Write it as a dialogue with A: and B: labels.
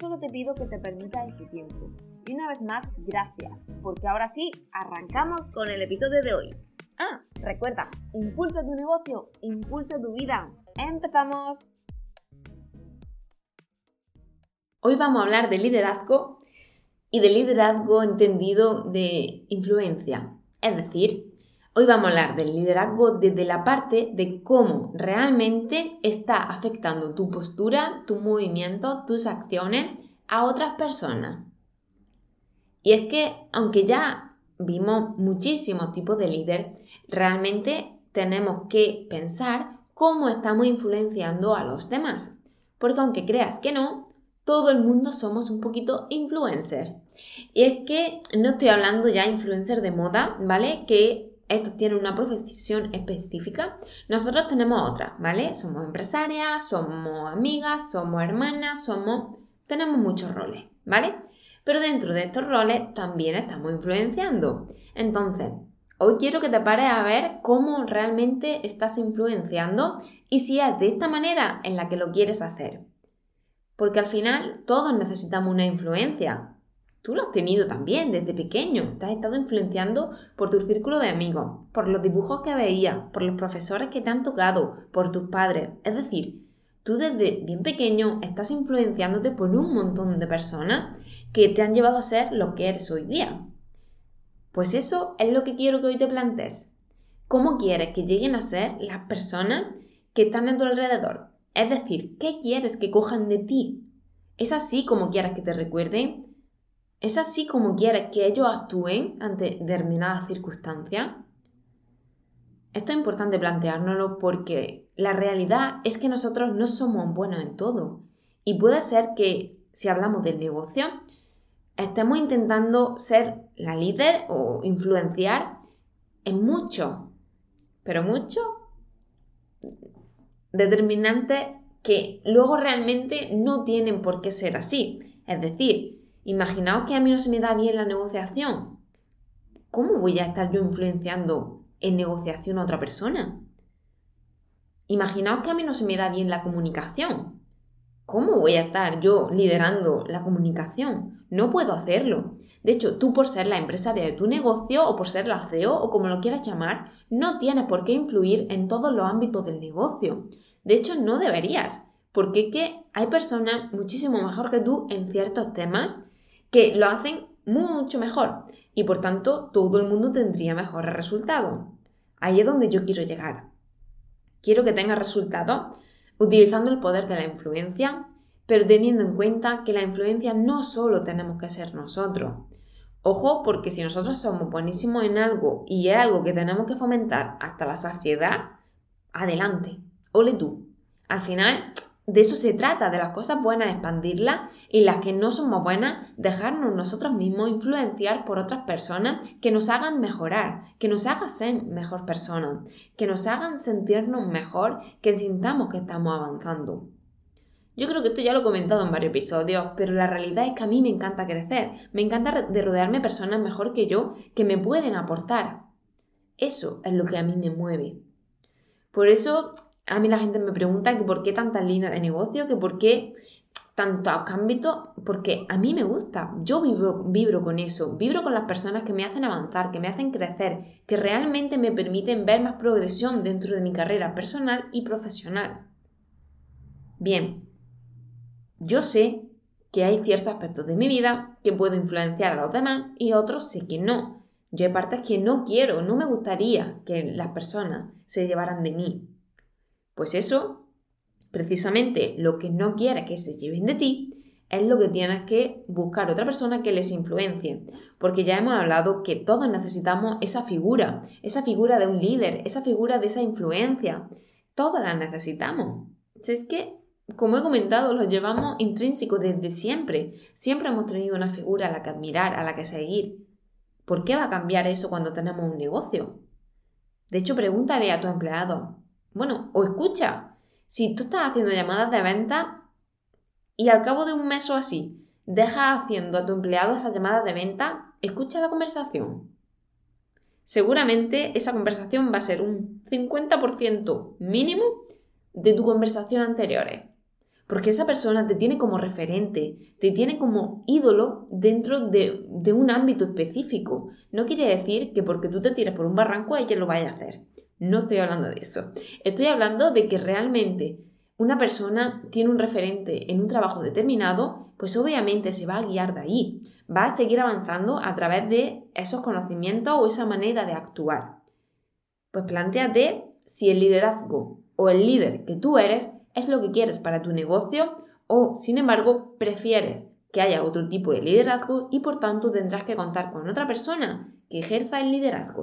A: solo te pido que te permitas este tiempo. Y una vez más, gracias, porque ahora sí, arrancamos con el episodio de hoy. Ah, recuerda, impulsa tu negocio, impulsa tu vida. ¡Empezamos!
B: Hoy vamos a hablar de liderazgo y de liderazgo entendido de influencia. Es decir, hoy vamos a hablar del liderazgo desde la parte de cómo realmente está afectando tu postura, tu movimiento, tus acciones a otras personas. Y es que, aunque ya vimos muchísimos tipos de líder, realmente tenemos que pensar cómo estamos influenciando a los demás. Porque aunque creas que no, todo el mundo somos un poquito influencer. Y es que no estoy hablando ya influencer de moda, ¿vale? Que estos tienen una profesión específica. Nosotros tenemos otra, ¿vale? Somos empresarias, somos amigas, somos hermanas, somos... Tenemos muchos roles, ¿vale? Pero dentro de estos roles también estamos influenciando. Entonces, hoy quiero que te pares a ver cómo realmente estás influenciando y si es de esta manera en la que lo quieres hacer. Porque al final todos necesitamos una influencia. Tú lo has tenido también desde pequeño. Te has estado influenciando por tu círculo de amigos, por los dibujos que veías, por los profesores que te han tocado, por tus padres. Es decir, tú desde bien pequeño estás influenciándote por un montón de personas que te han llevado a ser lo que eres hoy día. Pues eso es lo que quiero que hoy te plantees. ¿Cómo quieres que lleguen a ser las personas que están a tu alrededor? Es decir, ¿qué quieres que cojan de ti? ¿Es así como quieres que te recuerden? ¿Es así como quieres que ellos actúen ante determinadas circunstancias? Esto es importante planteárnoslo porque la realidad es que nosotros no somos buenos en todo. Y puede ser que, si hablamos del negocio, estemos intentando ser la líder o influenciar en mucho, pero mucho determinante que luego realmente no tienen por qué ser así. Es decir, imaginaos que a mí no se me da bien la negociación. ¿Cómo voy a estar yo influenciando en negociación a otra persona? Imaginaos que a mí no se me da bien la comunicación. ¿Cómo voy a estar yo liderando la comunicación? No puedo hacerlo. De hecho, tú por ser la empresaria de tu negocio o por ser la CEO o como lo quieras llamar, no tienes por qué influir en todos los ámbitos del negocio. De hecho, no deberías, porque es que hay personas muchísimo mejor que tú en ciertos temas que lo hacen mucho mejor y por tanto todo el mundo tendría mejores resultados. Ahí es donde yo quiero llegar. Quiero que tengas resultados utilizando el poder de la influencia, pero teniendo en cuenta que la influencia no solo tenemos que ser nosotros. Ojo, porque si nosotros somos buenísimos en algo y es algo que tenemos que fomentar hasta la saciedad, adelante, ole tú. Al final, de eso se trata, de las cosas buenas expandirlas y las que no somos buenas, dejarnos nosotros mismos influenciar por otras personas que nos hagan mejorar, que nos hagan ser mejor personas, que nos hagan sentirnos mejor, que sintamos que estamos avanzando. Yo creo que esto ya lo he comentado en varios episodios, pero la realidad es que a mí me encanta crecer, me encanta de rodearme personas mejor que yo que me pueden aportar. Eso es lo que a mí me mueve. Por eso a mí la gente me pregunta que por qué tantas líneas de negocio, que por qué tantos ámbitos, porque a mí me gusta, yo vibro, vibro con eso, vibro con las personas que me hacen avanzar, que me hacen crecer, que realmente me permiten ver más progresión dentro de mi carrera personal y profesional. Bien, yo sé que hay ciertos aspectos de mi vida que puedo influenciar a los demás y otros sé que no. Yo hay partes que no quiero, no me gustaría que las personas se llevaran de mí. Pues eso, precisamente lo que no quieres que se lleven de ti, es lo que tienes que buscar otra persona que les influencie. Porque ya hemos hablado que todos necesitamos esa figura, esa figura de un líder, esa figura de esa influencia. Todas la necesitamos. Si es que como he comentado, los llevamos intrínsecos desde siempre. Siempre hemos tenido una figura a la que admirar, a la que seguir. ¿Por qué va a cambiar eso cuando tenemos un negocio? De hecho, pregúntale a tu empleado. Bueno, o escucha. Si tú estás haciendo llamadas de venta y al cabo de un mes o así dejas haciendo a tu empleado esas llamadas de venta, escucha la conversación. Seguramente esa conversación va a ser un 50% mínimo de tu conversación anteriores. Porque esa persona te tiene como referente, te tiene como ídolo dentro de, de, un ámbito específico. No quiere decir que porque tú te tires por un barranco ella lo vaya a hacer. No estoy hablando de eso. Estoy hablando de que realmente una persona tiene un referente en un trabajo determinado, pues obviamente se va a guiar de ahí. Va a seguir avanzando a través de esos conocimientos o esa manera de actuar. Pues planteate si el liderazgo o el líder que tú eres es lo que quieres para tu negocio o, sin embargo, prefieres que haya otro tipo de liderazgo y por tanto tendrás que contar con otra persona que ejerza el liderazgo.